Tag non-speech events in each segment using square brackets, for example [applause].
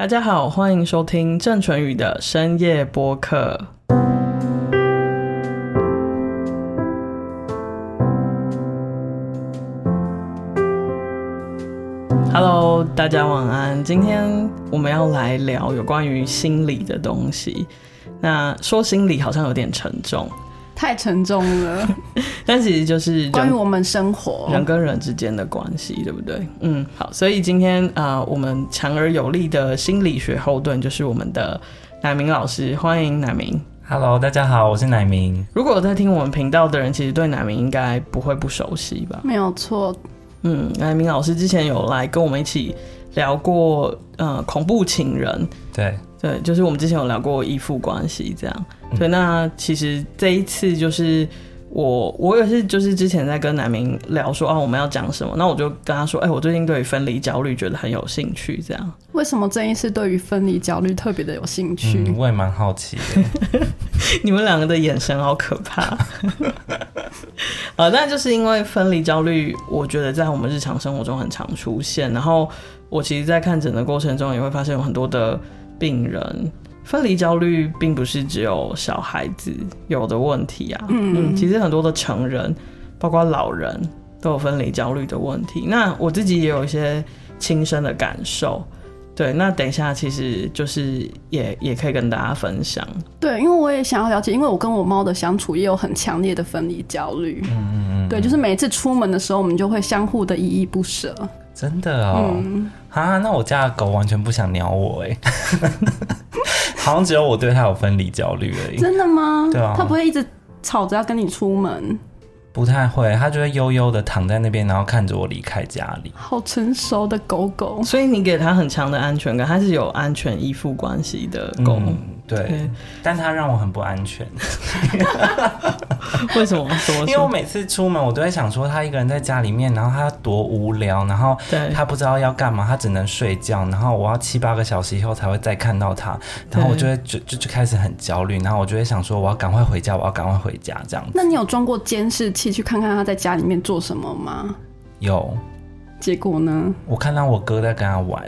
大家好，欢迎收听郑淳宇的深夜播客。Hello，大家晚安。今天我们要来聊有关于心理的东西。那说心理好像有点沉重。太沉重了，[laughs] 但其实就是关于我们生活人跟人之间的关系，对不对？嗯，好，所以今天啊、呃，我们强而有力的心理学后盾就是我们的乃明老师，欢迎乃明。Hello，大家好，我是乃明。如果有在听我们频道的人，其实对乃明应该不会不熟悉吧？没有错。嗯，乃明老师之前有来跟我们一起聊过，呃，恐怖情人。对。对，就是我们之前有聊过依附关系这样。对，那其实这一次就是我，我也是就是之前在跟南明聊说啊，我们要讲什么，那我就跟他说，哎、欸，我最近对于分离焦虑觉得很有兴趣，这样。为什么这一次对于分离焦虑特别的有兴趣？嗯、我也蛮好奇的。[laughs] 你们两个的眼神好可怕。[laughs] 呃，那就是因为分离焦虑，我觉得在我们日常生活中很常出现。然后我其实，在看诊的过程中，也会发现有很多的。病人分离焦虑并不是只有小孩子有的问题啊，嗯，嗯，其实很多的成人，包括老人都有分离焦虑的问题。那我自己也有一些亲身的感受，对，那等一下其实就是也也可以跟大家分享。对，因为我也想要了解，因为我跟我猫的相处也有很强烈的分离焦虑，嗯嗯嗯，对，就是每次出门的时候，我们就会相互的依依不舍。真的哦，嗯、啊，那我家的狗完全不想鸟我哎，[laughs] 好像只有我对它有分离焦虑而已。真的吗？对啊，它不会一直吵着要跟你出门。不太会，它就会悠悠的躺在那边，然后看着我离开家里。好成熟的狗狗，所以你给它很强的安全感，它是有安全依附关系的狗。嗯对，但他让我很不安全。为什么？[laughs] 因为我每次出门，我都会想说，他一个人在家里面，然后他多无聊，然后他不知道要干嘛，他只能睡觉，然后我要七八个小时以后才会再看到他，然后我就会就就就开始很焦虑，然后我就会想说，我要赶快回家，我要赶快回家这样子。那你有装过监视器去看看他在家里面做什么吗？有。结果呢？我看到我哥在跟他玩，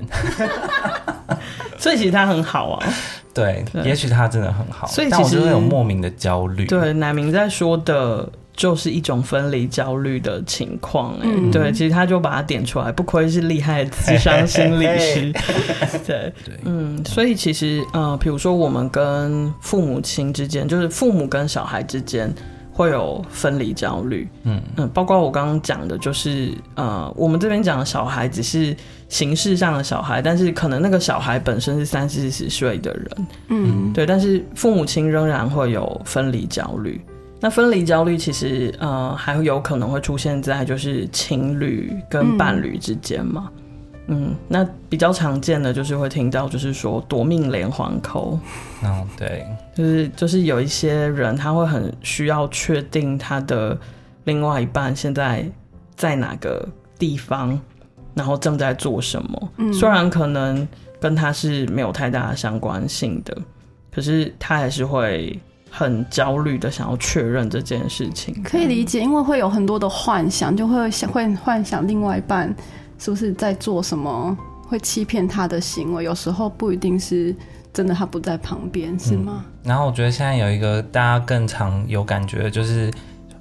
[laughs] 所以其实他很好啊。对，对，也许他真的很好，所以其实但我就会有莫名的焦虑。对，乃明在说的就是一种分离焦虑的情况。哎、嗯，对，其实他就把它点出来，不愧是厉害的智商心理师。[laughs] 对 [laughs] 对，嗯，所以其实呃，比如说我们跟父母亲之间，就是父母跟小孩之间。会有分离焦虑，嗯。嗯，包括我刚刚讲的，就是呃，我们这边讲的小孩只是形式上的小孩，但是可能那个小孩本身是三四十岁的人，嗯，对，但是父母亲仍然会有分离焦虑。那分离焦虑其实呃，还有可能会出现在就是情侣跟伴侣之间嘛。嗯。嗯，那比较常见的就是会听到，就是说夺命连环扣。嗯，对，就是就是有一些人他会很需要确定他的另外一半现在在哪个地方，然后正在做什么。嗯，虽然可能跟他是没有太大的相关性的，可是他还是会很焦虑的想要确认这件事情。可以理解，因为会有很多的幻想，就会想会幻想另外一半。是不是在做什么会欺骗他的行为？有时候不一定是真的，他不在旁边，是吗？嗯。然后我觉得现在有一个大家更常有感觉的就是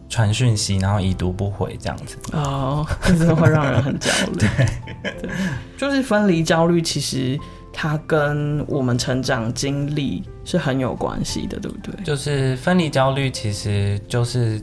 传讯息，然后已读不回这样子。哦，这真的会让人很焦虑。[laughs] 对，就是分离焦虑，其实它跟我们成长经历是很有关系的，对不对？就是分离焦虑，其实就是。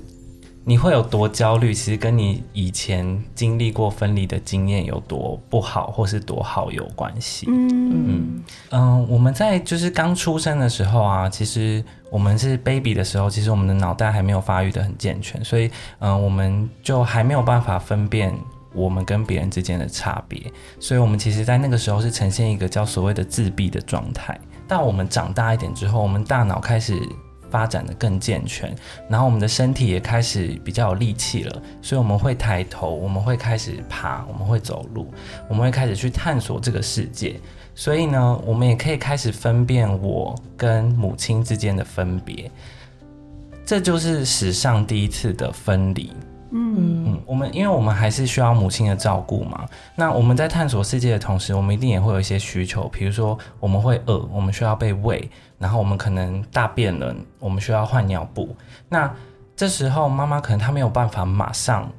你会有多焦虑，其实跟你以前经历过分离的经验有多不好，或是多好有关系。嗯嗯嗯，我们在就是刚出生的时候啊，其实我们是 baby 的时候，其实我们的脑袋还没有发育的很健全，所以嗯，我们就还没有办法分辨我们跟别人之间的差别，所以我们其实在那个时候是呈现一个叫所谓的自闭的状态。到我们长大一点之后，我们大脑开始。发展的更健全，然后我们的身体也开始比较有力气了，所以我们会抬头，我们会开始爬，我们会走路，我们会开始去探索这个世界。所以呢，我们也可以开始分辨我跟母亲之间的分别。这就是史上第一次的分离。嗯嗯，我们因为我们还是需要母亲的照顾嘛。那我们在探索世界的同时，我们一定也会有一些需求，比如说我们会饿，我们需要被喂，然后我们可能大便了，我们需要换尿布。那这时候妈妈可能她没有办法马上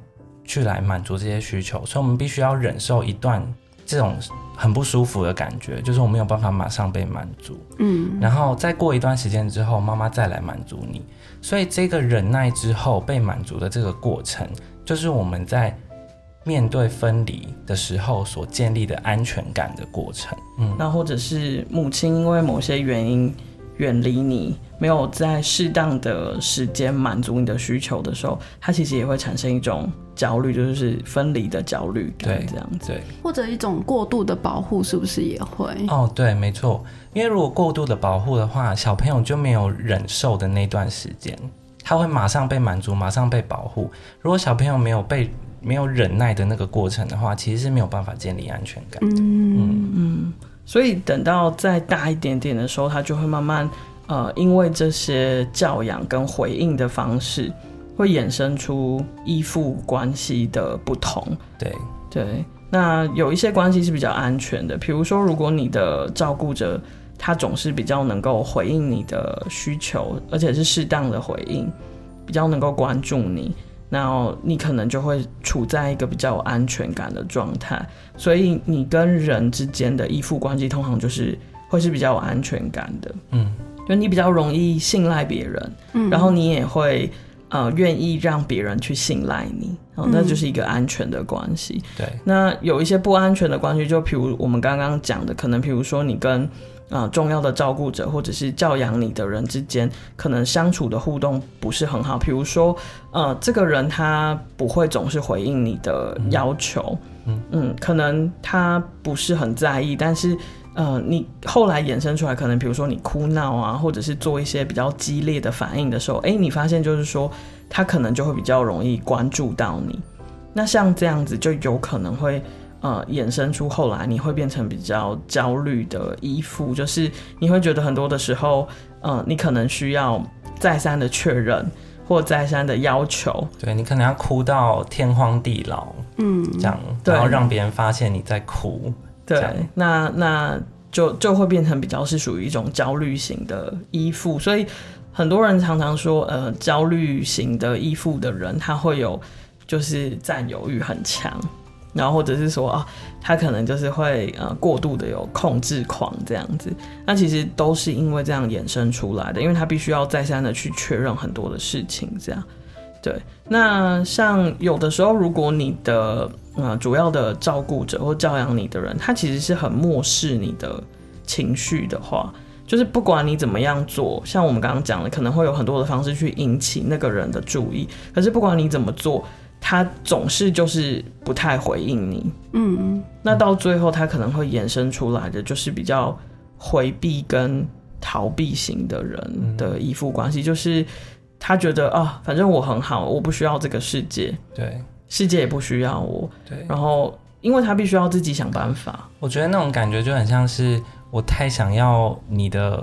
去来满足这些需求，所以我们必须要忍受一段这种很不舒服的感觉，就是我没有办法马上被满足。嗯，然后再过一段时间之后，妈妈再来满足你。所以这个忍耐之后被满足的这个过程，就是我们在面对分离的时候所建立的安全感的过程。嗯，那或者是母亲因为某些原因远离你，没有在适当的时间满足你的需求的时候，它其实也会产生一种焦虑，就是分离的焦虑感，这样子。对，或者一种过度的保护，是不是也会？哦，对，没错。因为如果过度的保护的话，小朋友就没有忍受的那段时间，他会马上被满足，马上被保护。如果小朋友没有被没有忍耐的那个过程的话，其实是没有办法建立安全感的。嗯嗯嗯。所以等到再大一点点的时候，他就会慢慢呃，因为这些教养跟回应的方式，会衍生出依附关系的不同。对对。那有一些关系是比较安全的，比如说，如果你的照顾者。他总是比较能够回应你的需求，而且是适当的回应，比较能够关注你，然后你可能就会处在一个比较有安全感的状态。所以你跟人之间的依附关系，通常就是会是比较有安全感的。嗯，就你比较容易信赖别人，嗯，然后你也会呃愿意让别人去信赖你，哦，那就是一个安全的关系。对，那有一些不安全的关系，就譬如我们刚刚讲的，可能譬如说你跟啊、呃，重要的照顾者或者是教养你的人之间，可能相处的互动不是很好。比如说，呃，这个人他不会总是回应你的要求，嗯嗯，可能他不是很在意，但是，呃，你后来衍生出来，可能比如说你哭闹啊，或者是做一些比较激烈的反应的时候，哎，你发现就是说，他可能就会比较容易关注到你。那像这样子，就有可能会。呃，衍生出后来你会变成比较焦虑的依附，就是你会觉得很多的时候，呃，你可能需要再三的确认或再三的要求，对，你可能要哭到天荒地老，嗯，这样，然后让别人发现你在哭，对，那那就就会变成比较是属于一种焦虑型的依附，所以很多人常常说，呃，焦虑型的依附的人，他会有就是占有欲很强。然后或者是说啊，他可能就是会呃过度的有控制狂这样子，那其实都是因为这样衍生出来的，因为他必须要再三的去确认很多的事情，这样。对，那像有的时候，如果你的呃主要的照顾者或教养你的人，他其实是很漠视你的情绪的话，就是不管你怎么样做，像我们刚刚讲的，可能会有很多的方式去引起那个人的注意，可是不管你怎么做。他总是就是不太回应你，嗯，那到最后他可能会衍生出来的就是比较回避跟逃避型的人的依附关系，就是他觉得啊，反正我很好，我不需要这个世界，对，世界也不需要我，对，然后因为他必须要自己想办法，我觉得那种感觉就很像是我太想要你的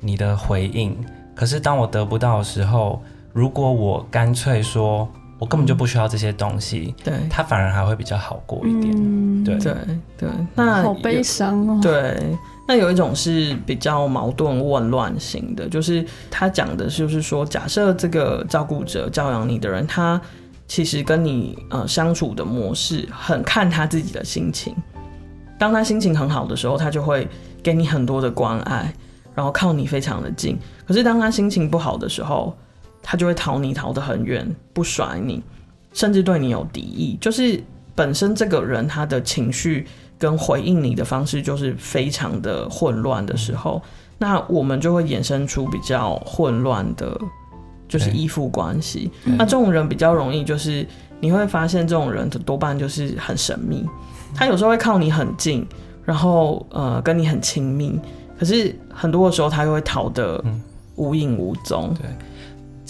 你的回应，可是当我得不到的时候，如果我干脆说。我根本就不需要这些东西，对，他反而还会比较好过一点，嗯、对对对。那好悲伤哦。对，那有一种是比较矛盾混乱型的，就是他讲的就是说，假设这个照顾者教养你的人，他其实跟你呃相处的模式很看他自己的心情。当他心情很好的时候，他就会给你很多的关爱，然后靠你非常的近。可是当他心情不好的时候，他就会逃你逃得很远，不甩你，甚至对你有敌意。就是本身这个人他的情绪跟回应你的方式就是非常的混乱的时候，那我们就会衍生出比较混乱的，就是依附关系。那这种人比较容易，就是你会发现这种人的多半就是很神秘，他有时候会靠你很近，然后呃跟你很亲密，可是很多的时候他又会逃得无影无踪。对。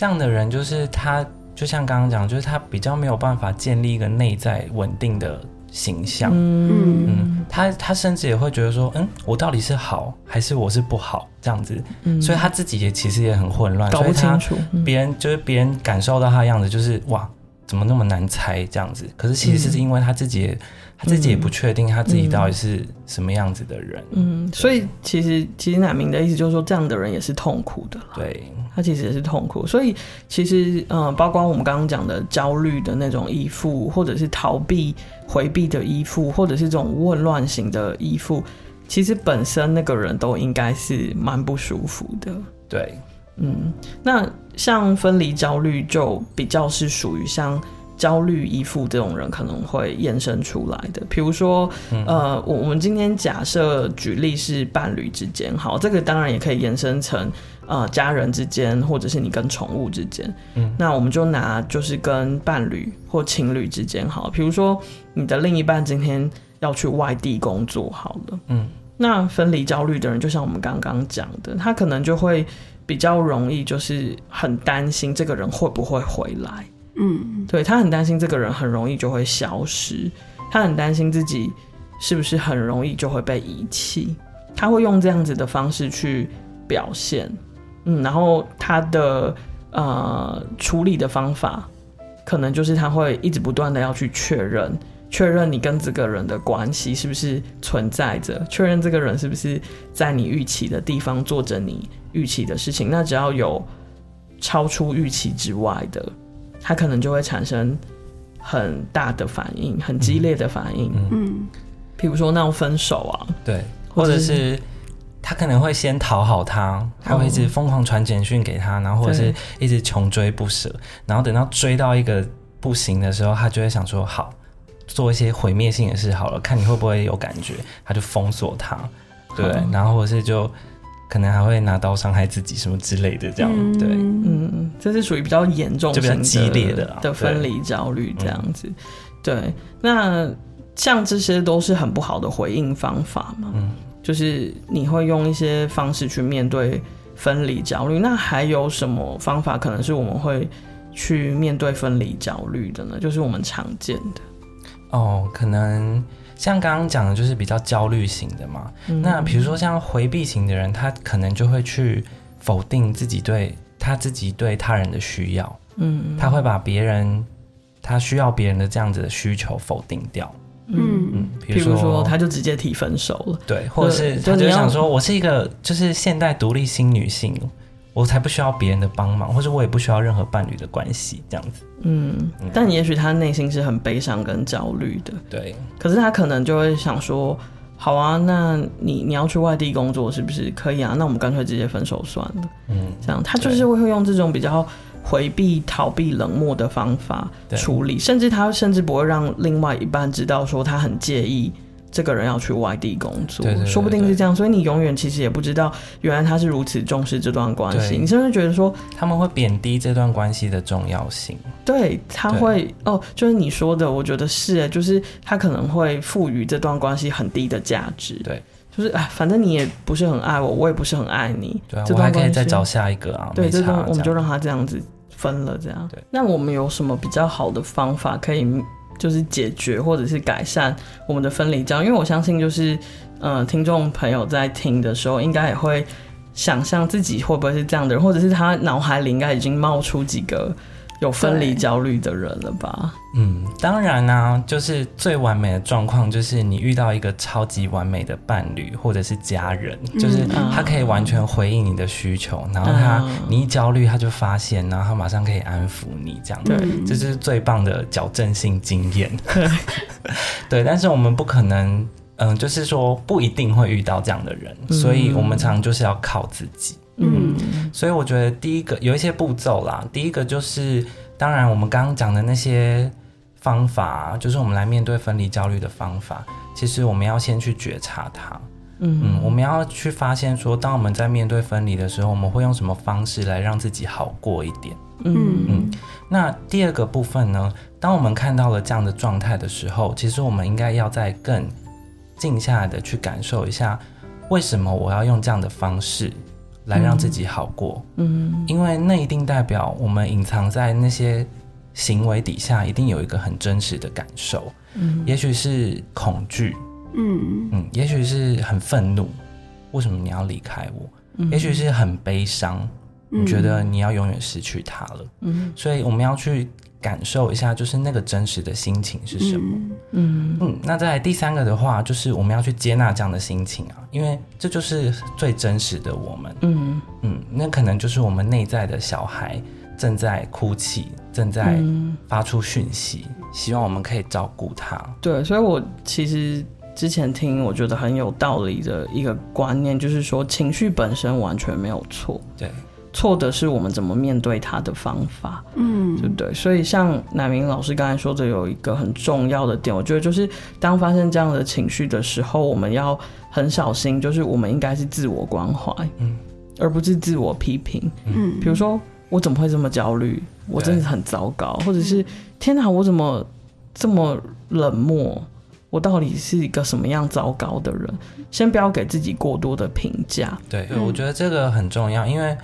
这样的人就是他，就像刚刚讲，就是他比较没有办法建立一个内在稳定的形象。嗯嗯，他他甚至也会觉得说，嗯，我到底是好还是我是不好？这样子，嗯，所以他自己也其实也很混乱，搞不清楚。别人就是别人感受到他的样子，就是哇，怎么那么难猜这样子？可是其实是因为他自己，嗯、他自己也不确定他自己到底是什么样子的人。嗯，所以其实其实乃明的意思就是说，这样的人也是痛苦的。对，他其实也是痛苦。所以其实嗯、呃，包括我们刚刚讲的焦虑的那种依附，或者是逃避回避的依附，或者是这种混乱型的依附，其实本身那个人都应该是蛮不舒服的。对。嗯，那像分离焦虑就比较是属于像焦虑依附这种人可能会衍生出来的。比如说，嗯、呃，我我们今天假设举例是伴侣之间，好，这个当然也可以延伸成呃家人之间，或者是你跟宠物之间。嗯，那我们就拿就是跟伴侣或情侣之间好，比如说你的另一半今天要去外地工作，好了，嗯，那分离焦虑的人，就像我们刚刚讲的，他可能就会。比较容易就是很担心这个人会不会回来，嗯，对，他很担心这个人很容易就会消失，他很担心自己是不是很容易就会被遗弃，他会用这样子的方式去表现，嗯，然后他的呃处理的方法可能就是他会一直不断的要去确认。确认你跟这个人的关系是不是存在着，确认这个人是不是在你预期的地方做着你预期的事情。那只要有超出预期之外的，他可能就会产生很大的反应，很激烈的反应。嗯，譬如说闹分手啊，对，或者是他可能会先讨好他，他会一直疯狂传简讯给他，然后或者是一直穷追不舍，然后等到追到一个不行的时候，他就会想说好。做一些毁灭性的事好了，看你会不会有感觉，他就封锁他，对，嗯、然后或者是就可能还会拿刀伤害自己什么之类的，这样，嗯、对，嗯，这是属于比较严重、就比较激烈的的分离焦虑这样子，对，对，那像这些都是很不好的回应方法嘛，嗯，就是你会用一些方式去面对分离焦虑，那还有什么方法可能是我们会去面对分离焦虑的呢？就是我们常见的。哦，可能像刚刚讲的，就是比较焦虑型的嘛。嗯、那比如说像回避型的人，他可能就会去否定自己对他自己对他人的需要。嗯，他会把别人他需要别人的这样子的需求否定掉。嗯嗯，比如说，如说他就直接提分手了。对，或者是他就想说，我是一个就是现代独立新女性。我才不需要别人的帮忙，或者我也不需要任何伴侣的关系，这样子。嗯，但也许他内心是很悲伤跟焦虑的。对。可是他可能就会想说：“好啊，那你你要去外地工作是不是可以啊？那我们干脆直接分手算了。”嗯，这样他就是会用这种比较回避、逃避、冷漠的方法处理，甚至他甚至不会让另外一半知道说他很介意。这个人要去外地工作，对对对对，说不定是这样，所以你永远其实也不知道，原来他是如此重视这段关系。你甚至觉得说他们会贬低这段关系的重要性？对，他会对哦，就是你说的，我觉得是，就是他可能会赋予这段关系很低的价值。对，就是哎，反正你也不是很爱我，我也不是很爱你。对啊，我还可以再找下一个啊。对，这段我们就让他这样子分了，这样。对，那我们有什么比较好的方法可以？就是解决或者是改善我们的分离焦，因为我相信，就是呃，听众朋友在听的时候，应该也会想象自己会不会是这样的人，或者是他脑海里应该已经冒出几个。有分离焦虑的人了吧？嗯，当然啦、啊，就是最完美的状况，就是你遇到一个超级完美的伴侣或者是家人，嗯、就是他可以完全回应你的需求，嗯、然后他你一焦虑他就发现，然后他马上可以安抚你，这样对，这是最棒的矫正性经验。[laughs] 对，但是我们不可能，嗯，就是说不一定会遇到这样的人，嗯、所以我们常常就是要靠自己。嗯，所以我觉得第一个有一些步骤啦。第一个就是，当然我们刚刚讲的那些方法，就是我们来面对分离焦虑的方法。其实我们要先去觉察它，嗯，嗯，我们要去发现说，当我们在面对分离的时候，我们会用什么方式来让自己好过一点。嗯嗯。那第二个部分呢，当我们看到了这样的状态的时候，其实我们应该要再更静下来的去感受一下，为什么我要用这样的方式。来让自己好过，嗯，因为那一定代表我们隐藏在那些行为底下，一定有一个很真实的感受，嗯，也许是恐惧，嗯。嗯，也许是很愤怒，为什么你要离开我？嗯，也许是很悲伤，你觉得你要永远失去他了，嗯，所以我们要去感受一下，就是那个真实的心情是什么。嗯嗯，那再来第三个的话，就是我们要去接纳这样的心情啊，因为这就是最真实的我们。嗯嗯，那可能就是我们内在的小孩正在哭泣，正在发出讯息，嗯、希望我们可以照顾他。对，所以我其实之前听，我觉得很有道理的一个观念，就是说情绪本身完全没有错。对。错的是我们怎么面对他的方法，嗯，对不对？所以像乃明老师刚才说的，有一个很重要的点，我觉得就是当发生这样的情绪的时候，我们要很小心，就是我们应该是自我关怀，嗯，而不是自我批评，嗯。比如说，我怎么会这么焦虑？我真的很糟糕，或者是天哪，我怎么这么冷漠？我到底是一个什么样糟糕的人？先不要给自己过多的评价。对，对，我觉得这个很重要，因为。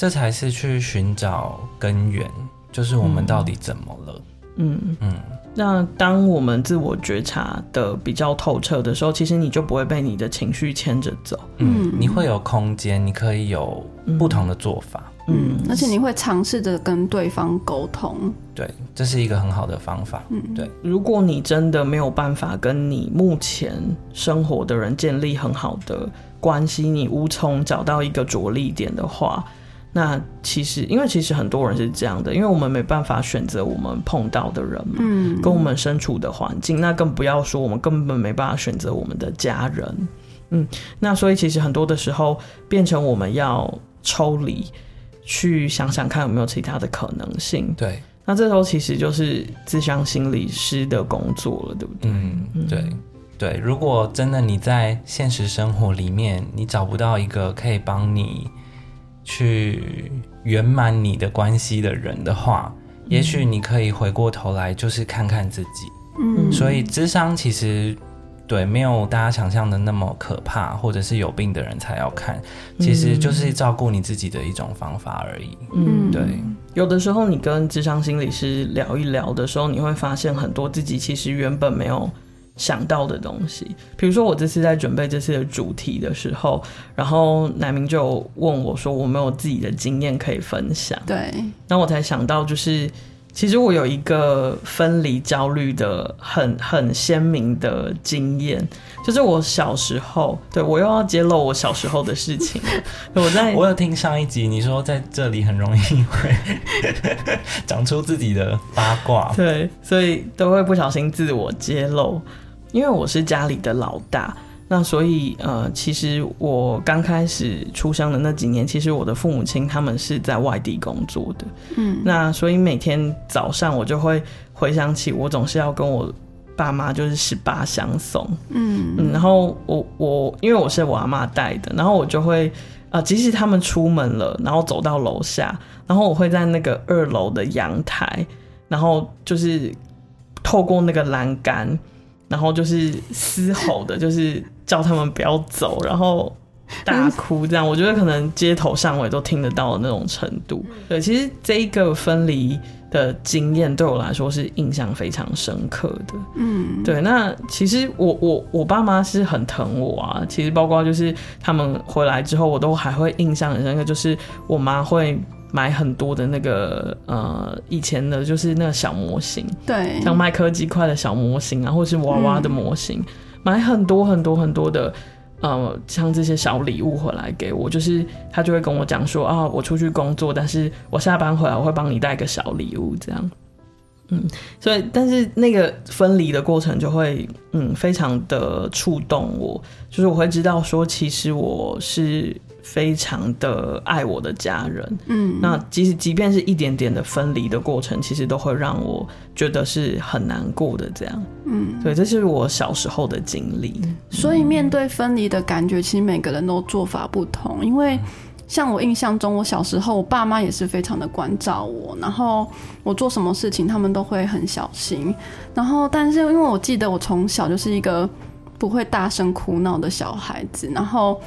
这才是去寻找根源，就是我们到底怎么了？嗯嗯。嗯，那当我们自我觉察的比较透彻的时候，其实你就不会被你的情绪牵着走。嗯，你会有空间，你可以有不同的做法。嗯，而且你会尝试着跟对方沟通。对，这是一个很好的方法。嗯，对。如果你真的没有办法跟你目前生活的人建立很好的关系，你无从找到一个着力点的话。那其实，因为其实很多人是这样的，因为我们没办法选择我们碰到的人嘛，嗯，跟我们身处的环境，那更不要说我们根本没办法选择我们的家人，嗯，那所以其实很多的时候变成我们要抽离，去想想看有没有其他的可能性，对，那这时候其实就是自相心理师的工作了，对不对？嗯，对，对，如果真的你在现实生活里面，你找不到一个可以帮你。去圆满你的关系的人的话，嗯、也许你可以回过头来，就是看看自己。嗯，所以智商其实对没有大家想象的那么可怕，或者是有病的人才要看，其实就是照顾你自己的一种方法而已。嗯，对。有的时候你跟智商心理师聊一聊的时候，你会发现很多自己其实原本没有。想到的东西，比如说我这次在准备这次的主题的时候，然后乃明就问我说：“我没有自己的经验可以分享。”对，那我才想到，就是其实我有一个分离焦虑的很很鲜明的经验，就是我小时候，对，我又要揭露我小时候的事情。[laughs] 我在我有听上一集你说在这里很容易会 [laughs] 讲出自己的八卦，对，所以都会不小心自我揭露。因为我是家里的老大，那所以呃，其实我刚开始出生的那几年，其实我的父母亲他们是在外地工作的，嗯，那所以每天早上我就会回想起，我总是要跟我爸妈就是十八相送，嗯。嗯，然后我我因为我是我阿妈带的，然后我就会呃，即使他们出门了，然后走到楼下，然后我会在那个二楼的阳台，然后就是透过那个栏杆。然后就是嘶吼的，就是叫他们不要走，然后大哭这样。我觉得可能街头巷尾都听得到的那种程度。对，其实这一个分离的经验对我来说是印象非常深刻的。嗯，对。那其实我我我爸妈是很疼我啊。其实包括就是他们回来之后，我都还会印象很深刻，就是我妈会。买很多的那个呃，以前的就是那个小模型，对，像麦科技块的小模型啊，或是娃娃的模型，嗯、买很多很多很多的呃，像这些小礼物回来给我，就是他就会跟我讲说啊，我出去工作，但是我下班回来我会帮你带个小礼物，这样，嗯，所以但是那个分离的过程就会嗯，非常的触动我，就是我会知道说，其实我是。非常的爱我的家人，嗯，那即使即便是一点点的分离的过程，其实都会让我觉得是很难过的，这样，嗯，对，这是我小时候的经历。所以面对分离的感觉，其实每个人都做法不同。因为像我印象中，我小时候，我爸妈也是非常的关照我，然后我做什么事情，他们都会很小心。然后，但是因为我记得我从小就是一个不会大声哭闹的小孩子，然后。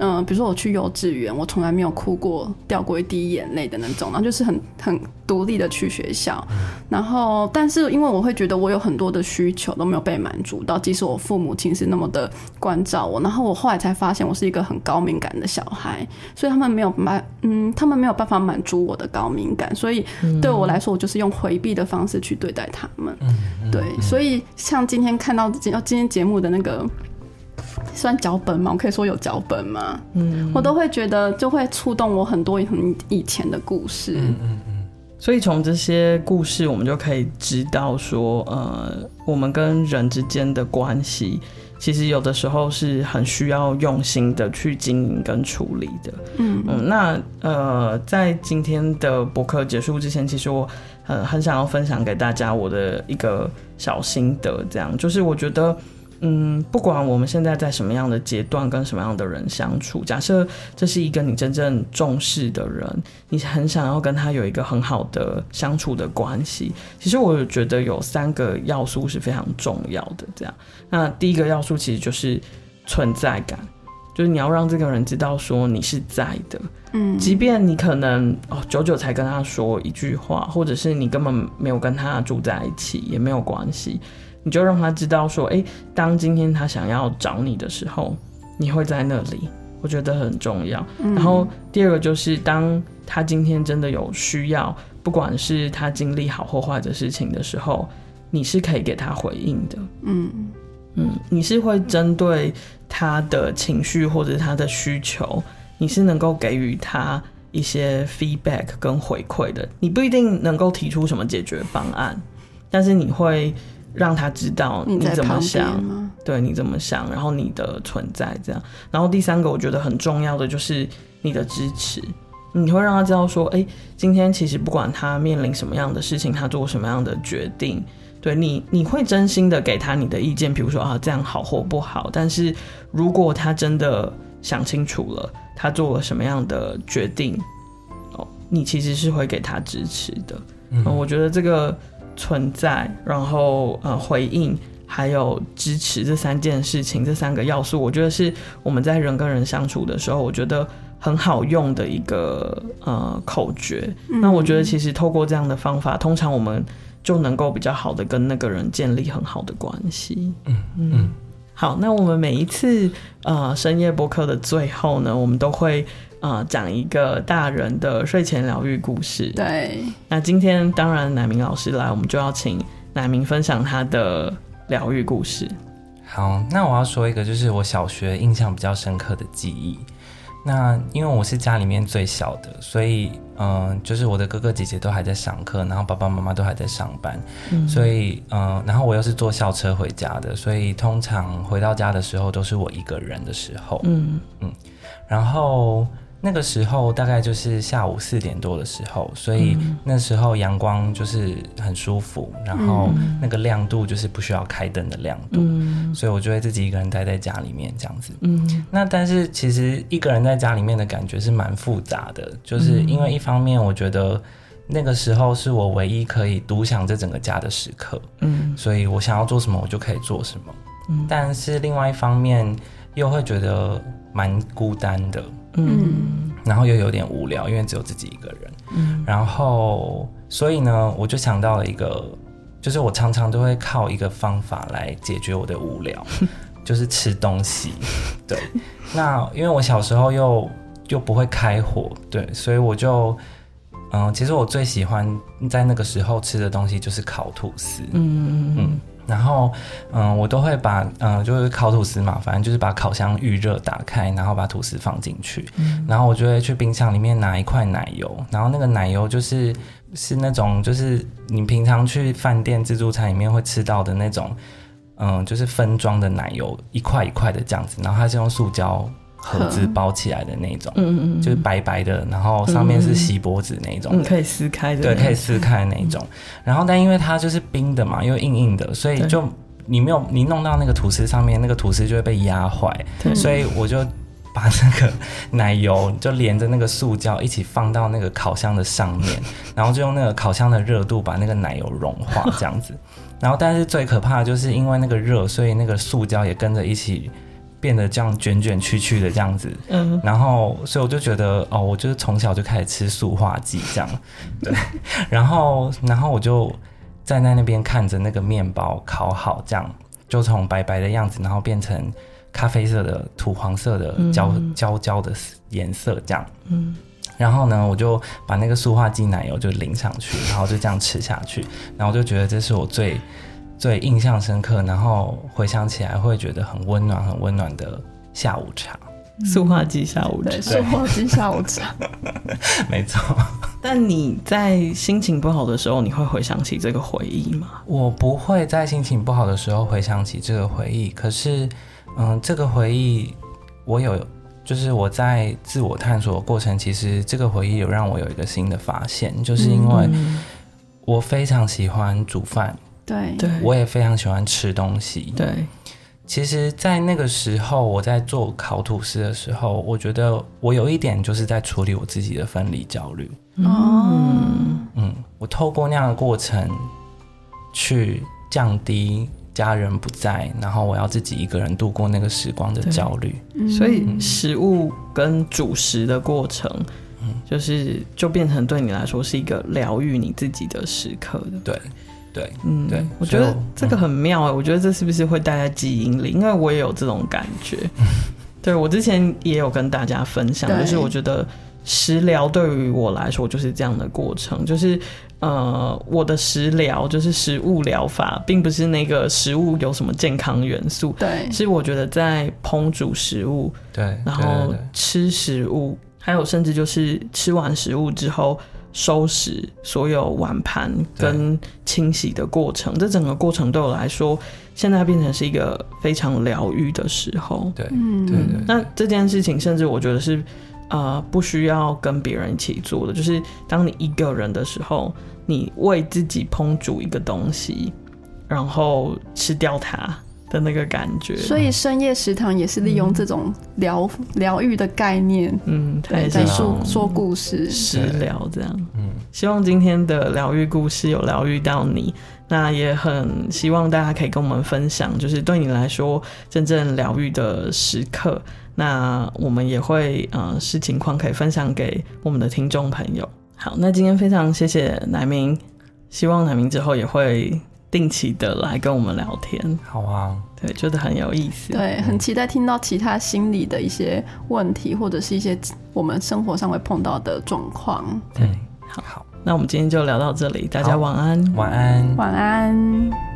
嗯、呃，比如说我去幼稚园，我从来没有哭过、掉过一滴眼泪的那种，然后就是很很独立的去学校，然后但是因为我会觉得我有很多的需求都没有被满足到，即使我父母亲是那么的关照我，然后我后来才发现我是一个很高敏感的小孩，所以他们没有满，嗯，他们没有办法满足我的高敏感，所以对我来说，我就是用回避的方式去对待他们，对，所以像今天看到今今天节目的那个。算脚本吗？我可以说有脚本吗？嗯，我都会觉得就会触动我很多很以前的故事。嗯嗯嗯。所以从这些故事，我们就可以知道说，呃，我们跟人之间的关系，其实有的时候是很需要用心的去经营跟处理的。嗯嗯。那呃，在今天的博客结束之前，其实我很很想要分享给大家我的一个小心得，这样就是我觉得。嗯，不管我们现在在什么样的阶段，跟什么样的人相处，假设这是一个你真正重视的人，你很想要跟他有一个很好的相处的关系，其实我觉得有三个要素是非常重要的。这样，那第一个要素其实就是存在感，就是你要让这个人知道说你是在的，嗯，即便你可能哦久久才跟他说一句话，或者是你根本没有跟他住在一起，也没有关系。你就让他知道说，诶，当今天他想要找你的时候，你会在那里，我觉得很重要。嗯。然后第二个就是，当他今天真的有需要，不管是他经历好或坏的事情的时候，你是可以给他回应的。嗯嗯，你是会针对他的情绪或者他的需求，你是能够给予他一些 feedback 跟回馈的。你不一定能够提出什么解决方案，但是你会。让他知道你怎么想，对你怎么想，然后你的存在这样。然后第三个我觉得很重要的就是你的支持，你会让他知道说，哎，今天其实不管他面临什么样的事情，他做什么样的决定，对你，你会真心的给他你的意见，比如说啊这样好或不好。但是如果他真的想清楚了，他做了什么样的决定，哦，你其实是会给他支持的。嗯，我觉得这个。存在，然后呃回应，还有支持这三件事情，这三个要素，我觉得是我们在人跟人相处的时候，我觉得很好用的一个呃口诀。嗯。那我觉得其实透过这样的方法，通常我们就能够比较好的跟那个人建立很好的关系。嗯嗯。好，那我们每一次呃深夜播客的最后呢，我们都会。啊，讲一个大人的睡前疗愈故事。对，那今天当然乃明老师来，我们就要请乃明分享他的疗愈故事。好，那我要说一个，就是我小学印象比较深刻的记忆。那因为我是家里面最小的，所以嗯、呃，就是我的哥哥姐姐都还在上课，然后爸爸妈妈都还在上班，嗯、所以嗯、呃，然后我又是坐校车回家的，所以通常回到家的时候都是我一个人的时候。嗯嗯，然后。那个时候大概就是下午四点多的时候，所以那时候阳光就是很舒服，然后那个亮度就是不需要开灯的亮度，所以我就会自己一个人待在家里面这样子。嗯，那但是其实一个人在家里面的感觉是蛮复杂的，就是因为一方面我觉得那个时候是我唯一可以独享这整个家的时刻，嗯，所以我想要做什么我就可以做什么，嗯，但是另外一方面又会觉得蛮孤单的。嗯，然后又有点无聊，因为只有自己一个人。嗯，然后所以呢，我就想到了一个，就是我常常都会靠一个方法来解决我的无聊，[laughs] 就是吃东西。对，那因为我小时候又又不会开火，对，所以我就嗯，其实我最喜欢在那个时候吃的东西就是烤吐司。嗯嗯嗯。然后，嗯，我都会把，嗯，就是烤吐司嘛，反正就是把烤箱预热打开，然后把吐司放进去，嗯，然后我就会去冰箱里面拿一块奶油，然后那个奶油就是是那种就是你平常去饭店自助餐里面会吃到的那种，嗯，就是分装的奶油，一块一块的这样子，然后它是用塑胶。盒子包起来的那种，嗯嗯，就是白白的，然后上面是锡箔纸那种，嗯，可以撕开的，对，可以撕开的那种。然后，但因为它就是冰的嘛，又硬硬的，所以就你没有你弄到那个吐司上面，那个吐司就会被压坏。所以我就把那个奶油就连着那个塑胶一起放到那个烤箱的上面，[laughs] 然后就用那个烤箱的热度把那个奶油融化，这样子。然后，但是最可怕的就是因为那个热，所以那个塑胶也跟着一起。变得这样卷卷曲曲的这样子，嗯，然后所以我就觉得哦，我就是从小就开始吃塑化剂这样，[laughs] 对，然后然后我就站在那边看着那个面包烤好，这样就从白白的样子，然后变成咖啡色的土黄色的焦焦焦的颜色这样，嗯，然后呢，我就把那个塑化剂奶油就淋上去，然后就这样吃下去，然后我就觉得这是我最。最印象深刻，然后回想起来会觉得很温暖、很温暖的下午茶，塑化剂下午茶，塑化剂下午茶，[laughs] 没错。但你在心情不好的时候，你会回想起这个回忆吗？我不会在心情不好的时候回想起这个回忆，可是，嗯，这个回忆我有，就是我在自我探索的过程，其实这个回忆有让我有一个新的发现，就是因为我非常喜欢煮饭。对，对，我也非常喜欢吃东西。对，其实，在那个时候，我在做烤吐司的时候，我觉得我有一点就是在处理我自己的分离焦虑。哦嗯，我透过那样的过程去降低家人不在，然后我要自己一个人度过那个时光的焦虑。所以，食物跟主食的过程，嗯，就是就变成对你来说是一个疗愈你自己的时刻的。对。对，嗯，对，我觉得这个很妙哎，我觉得这是不是会带在基因里？因为我也有这种感觉。[laughs] 对，我之前也有跟大家分享，就是我觉得食疗对于我来说就是这样的过程，就是呃，我的食疗就是食物疗法，并不是那个食物有什么健康元素，对，是我觉得在烹煮食物，对，然后吃食物，还有甚至就是吃完食物之后。收拾所有碗盘跟清洗的过程，这整个过程对我来说，现在变成是一个非常疗愈的时候。对，嗯，对，对，对。那这件事情，甚至我觉得是，呃，不需要跟别人一起做的，就是当你一个人的时候，你为自己烹煮一个东西，然后吃掉它。的那个感觉，所以深夜食堂也是利用这种疗疗愈的概念，嗯，对，在说说故事、食疗这样，嗯，希望今天的疗愈故事有疗愈到你，那也很希望大家可以跟我们分享，就是对你来说真正疗愈的时刻，那我们也会呃视情况可以分享给我们的听众朋友。好，那今天非常谢谢乃明，希望乃明之后也会。定期的来跟我们聊天，好啊，对，觉得很有意思，对，很期待听到其他心理的一些问题，或者是一些我们生活上会碰到的状况。对，好，好，那我们今天就聊到这里，大家晚安，晚安，晚安。